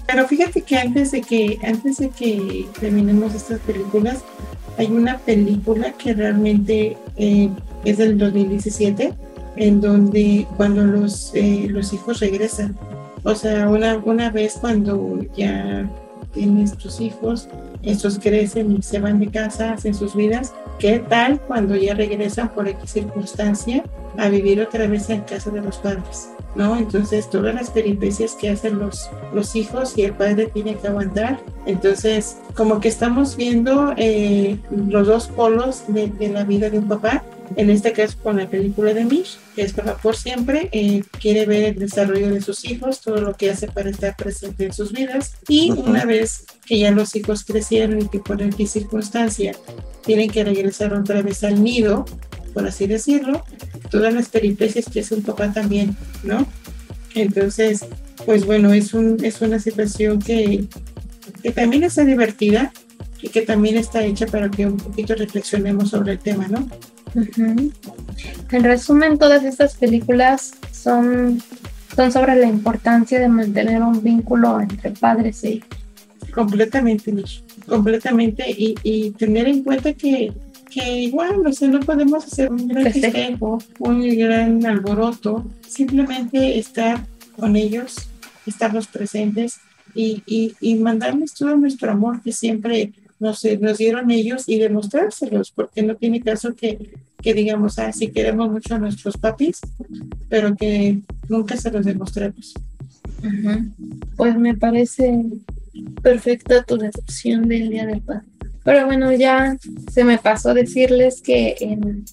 Pero fíjate que antes de que, antes de que terminemos estas películas, hay una película que realmente eh, es del 2017, en donde cuando los, eh, los hijos regresan, o sea, una, una vez cuando ya tienes tus hijos, estos crecen y se van de casa, hacen sus vidas, ¿qué tal cuando ya regresan por X circunstancia a vivir otra vez en casa de los padres? ¿no? Entonces, todas las peripecias que hacen los, los hijos y el padre tiene que aguantar. Entonces, como que estamos viendo eh, los dos polos de, la vida de un papá. En este caso, con la película de Mish, que es papá por siempre, eh, quiere ver el desarrollo de sus hijos, todo lo que hace para estar presente en sus vidas. Y una vez que ya los hijos crecieron y que por qué circunstancia tienen que regresar otra vez al nido, por así decirlo, todas las peripecias que es un papá también, ¿no? Entonces, pues bueno, es, un, es una situación que, que también está divertida y que también está hecha para que un poquito reflexionemos sobre el tema, ¿no? En resumen, todas estas películas son, son sobre la importancia de mantener un vínculo entre padres e hijos. Completamente, completamente, y, y tener en cuenta que que igual, o sea, no podemos hacer un gran festejo, un gran alboroto, simplemente estar con ellos, estarlos presentes y, y, y mandarles todo nuestro amor que siempre nos, nos dieron ellos y demostrárselos, porque no tiene caso que, que digamos, ah, sí queremos mucho a nuestros papis, pero que nunca se los demostremos. Pues me parece perfecta tu descripción del Día del Padre. Pero bueno, ya se me pasó decirles que,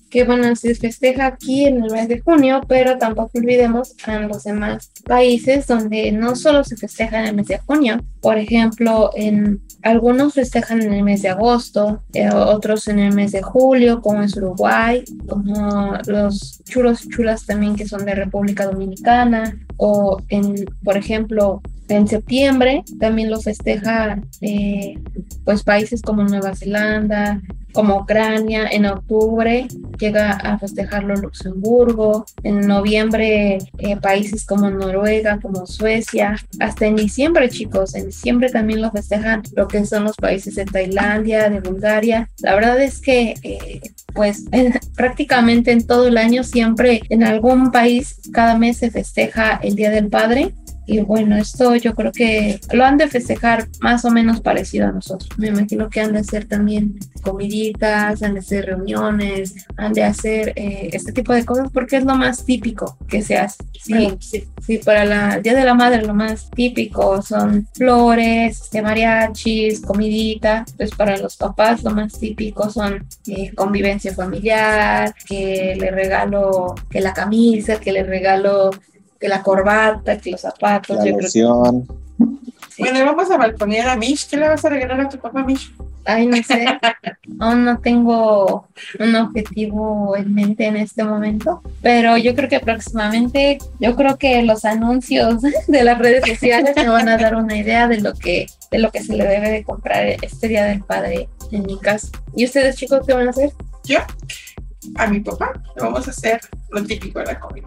que bueno, se festeja aquí en el mes de junio, pero tampoco olvidemos en los demás países donde no solo se festeja en el mes de junio, por ejemplo, en algunos festejan en el mes de agosto, eh, otros en el mes de julio, como es Uruguay, como los chulos chulas también que son de República Dominicana, o en, por ejemplo, en septiembre también lo festeja eh, pues países como Nueva Zelanda, como Ucrania. En octubre llega a festejarlo Luxemburgo. En noviembre eh, países como Noruega, como Suecia. Hasta en diciembre, chicos. En diciembre también lo festejan lo que son los países de Tailandia, de Bulgaria. La verdad es que eh, pues prácticamente en todo el año siempre en algún país cada mes se festeja el Día del Padre y bueno, esto yo creo que lo han de festejar más o menos parecido a nosotros. Me imagino que han de hacer también comiditas, han de hacer reuniones, han de hacer eh, este tipo de cosas porque es lo más típico que se hace. Sí, sí, sí, para el Día de la Madre lo más típico son flores, este, mariachis, comidita. Pues para los papás lo más típico son eh, convivencia familiar, que le regalo que la camisa, que le regalo que la corbata, que los zapatos. La yo Bueno, vamos a balconear a Mish. ¿Qué le vas a regalar a tu papá, Mish? Ay, no sé. Aún no tengo un objetivo en mente en este momento, pero yo creo que próximamente, yo creo que los anuncios de las redes sociales me van a dar una idea de lo que, de lo que se le debe de comprar este Día del Padre en mi caso. ¿Y ustedes, chicos, qué van a hacer? Yo, a mi papá, le vamos a hacer lo típico de la comida.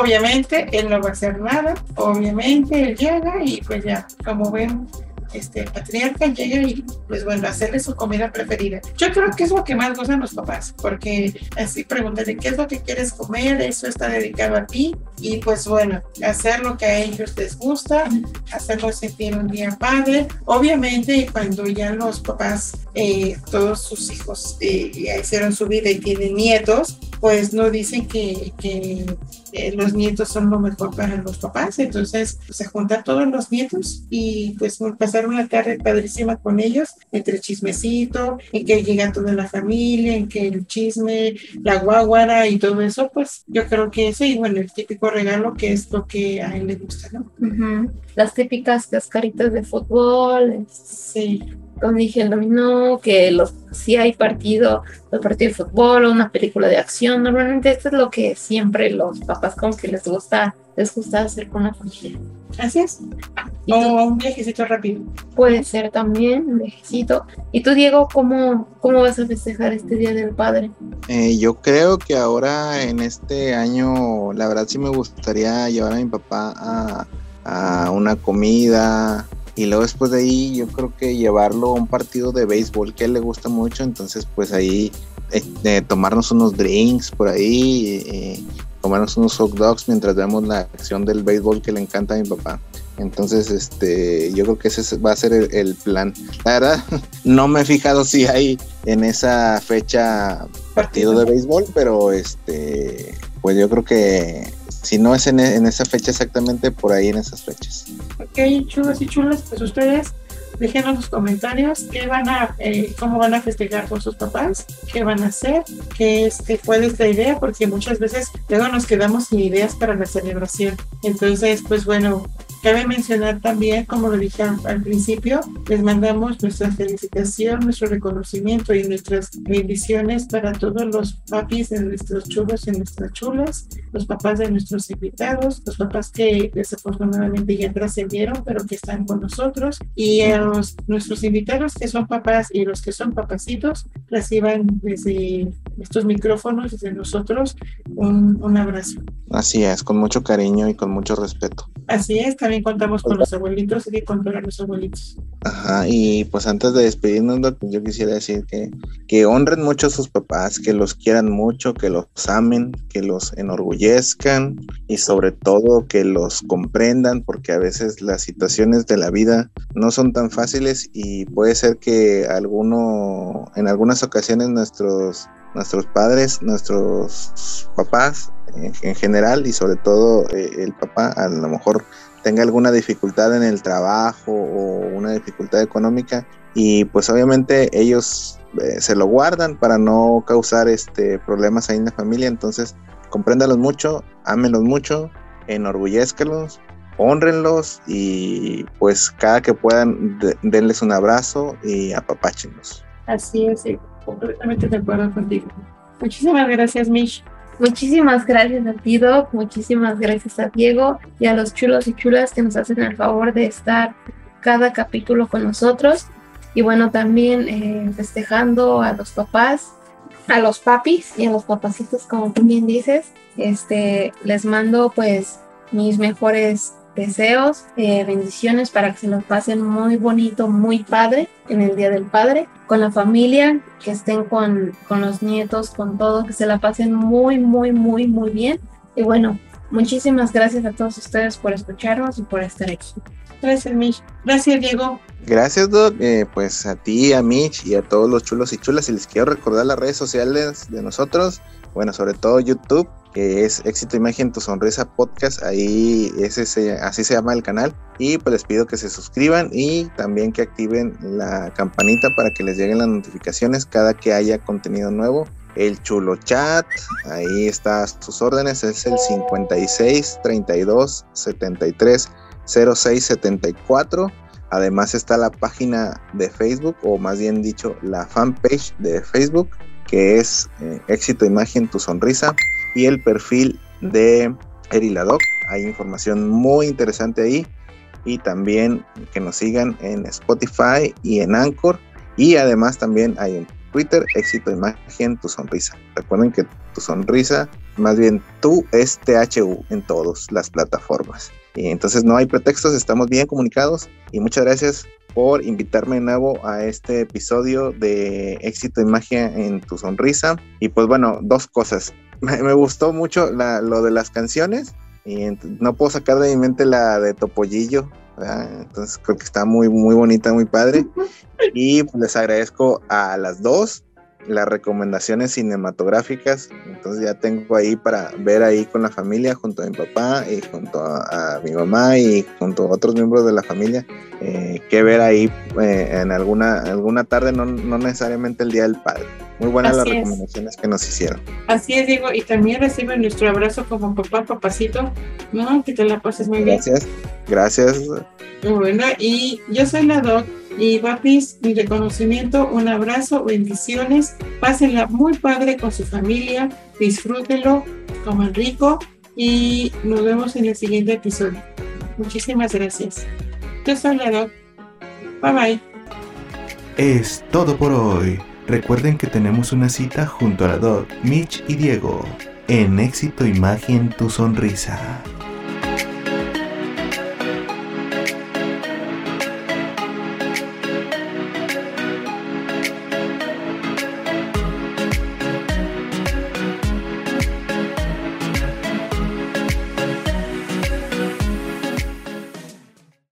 Obviamente, él no va a hacer nada, obviamente, él llega y pues ya, como ven, este, patriarca llega y pues bueno, hacerle su comida preferida. Yo creo que es lo que más gustan los papás, porque así pregúntale qué es lo que quieres comer, eso está dedicado a ti, y pues bueno, hacer lo que a ellos les gusta, hacerlo sentir un día padre. Obviamente cuando ya los papás, eh, todos sus hijos eh, ya hicieron su vida y tienen nietos, pues no dicen que, que eh, los nietos son lo mejor para los papás, entonces se juntan todos los nietos y pues pasar una tarde padrísima con ellos, entre chismecito, en que llega toda la familia, en que el chisme, la guaguara y todo eso, pues yo creo que eso y bueno, el típico regalo que es lo que a él le gusta, ¿no? Las típicas cascaritas de fútbol. Sí como dije, el dominó, que los, si hay partido, el partido de fútbol o una película de acción, normalmente esto es lo que siempre los papás como que les gusta, les gusta hacer con la familia. Así es. O un viajecito rápido. Puede ser también un viajecito. ¿Y tú, Diego, cómo, cómo vas a festejar este Día del Padre? Eh, yo creo que ahora en este año, la verdad sí me gustaría llevar a mi papá a, a una comida, y luego después de ahí yo creo que llevarlo a un partido de béisbol que a él le gusta mucho, entonces pues ahí eh, tomarnos unos drinks por ahí, eh, tomarnos unos hot dogs mientras vemos la acción del béisbol que le encanta a mi papá. Entonces, este, yo creo que ese va a ser el, plan. La verdad, no me he fijado si hay en esa fecha partido de béisbol, pero este, pues yo creo que si no es en, esa fecha exactamente, por ahí en esas fechas. Ok, chulos y chulas, pues ustedes déjenos los comentarios qué van a, eh, cómo van a festejar con sus papás, qué van a hacer, qué este, cuál es idea, porque muchas veces luego nos quedamos sin ideas para la celebración. Entonces, pues bueno, Cabe mencionar también, como lo dije al principio, les mandamos nuestra felicitación, nuestro reconocimiento y nuestras bendiciones para todos los papis de nuestros chulos y nuestras chulas, los papás de nuestros invitados, los papás que desafortunadamente ya trascendieron, pero que están con nosotros, y a los, nuestros invitados que son papás y los que son papacitos, reciban desde estos micrófonos, desde nosotros, un, un abrazo. Así es, con mucho cariño y con mucho respeto. Así es, también contamos con los abuelitos, hay que contar a los abuelitos. Ajá, y pues antes de despedirnos, yo quisiera decir que, que honren mucho a sus papás, que los quieran mucho, que los amen, que los enorgullezcan y sobre todo que los comprendan, porque a veces las situaciones de la vida no son tan fáciles y puede ser que alguno, en algunas ocasiones nuestros nuestros padres, nuestros papás en, general y sobre todo eh, el papá a lo mejor tenga alguna dificultad en el trabajo o una dificultad económica y pues obviamente ellos eh, se lo guardan para no causar este problemas ahí en la familia. Entonces compréndalos mucho ámenlos mucho enorgullezcalos honrenlos y pues cada que puedan denles un abrazo y apapáchenlos. Así es completamente de acuerdo contigo. Muchísimas gracias Mish Muchísimas gracias a ti, Doc. Muchísimas gracias a Diego y a los chulos y chulas que nos hacen el favor de estar cada capítulo con nosotros. Y bueno, también eh, festejando a los papás, a los papis y a los papacitos, como tú bien dices. Este, les mando pues mis mejores deseos, eh, bendiciones para que se los pasen muy bonito, muy padre en el Día del Padre, con la familia, que estén con, con los nietos, con todo, que se la pasen muy, muy, muy, muy bien. Y bueno, muchísimas gracias a todos ustedes por escucharnos y por estar aquí. Gracias, Mitch. Gracias, Diego. Gracias, Doc. Eh, pues a ti, a Mitch y a todos los chulos y chulas. Y les quiero recordar las redes sociales de nosotros. Bueno, sobre todo YouTube que es Éxito Imagen Tu Sonrisa Podcast, ahí ese así se llama el canal. Y pues les pido que se suscriban y también que activen la campanita para que les lleguen las notificaciones cada que haya contenido nuevo. El chulo chat, ahí está sus órdenes, es el 56 32 73 06 74. Además está la página de Facebook, o más bien dicho, la fanpage de Facebook, que es eh, Éxito Imagen Tu Sonrisa y el perfil de Eriladoc. Hay información muy interesante ahí y también que nos sigan en Spotify y en Anchor y además también hay en Twitter éxito imagen tu sonrisa. Recuerden que tu sonrisa, más bien tú es THU en todas las plataformas. Y entonces no hay pretextos, estamos bien comunicados y muchas gracias por invitarme de nuevo a este episodio de éxito imagen en tu sonrisa. Y pues bueno, dos cosas me, gustó mucho lo de las canciones, Y no puedo sacar de mi mente la de Topollillo, entonces creo que está muy, muy bonita, muy padre. Y pues, les agradezco a las dos las recomendaciones cinematográficas. Entonces ya tengo ahí para ver ahí con la familia, junto a mi papá y junto a, mi mamá y junto a otros miembros de la familia, eh, que ver ahí eh, en alguna, alguna tarde, no, no, necesariamente el Día del Padre. Muy buenas las recomendaciones que nos hicieron. Así es, Diego, y también reciben nuestro abrazo como papá, papacito, ¿no? Que te la pases muy bien. Gracias, gracias. Bueno, y yo soy la doc y papis, mi reconocimiento, un abrazo, bendiciones, pásenla muy padre con su familia, disfrútenlo, coman rico y nos vemos en el siguiente episodio. Muchísimas gracias. Yo soy. Bye bye. Es todo por hoy. Recuerden que tenemos una cita junto a la Doc, Mitch y Diego en Éxito Imagen Tu Sonrisa.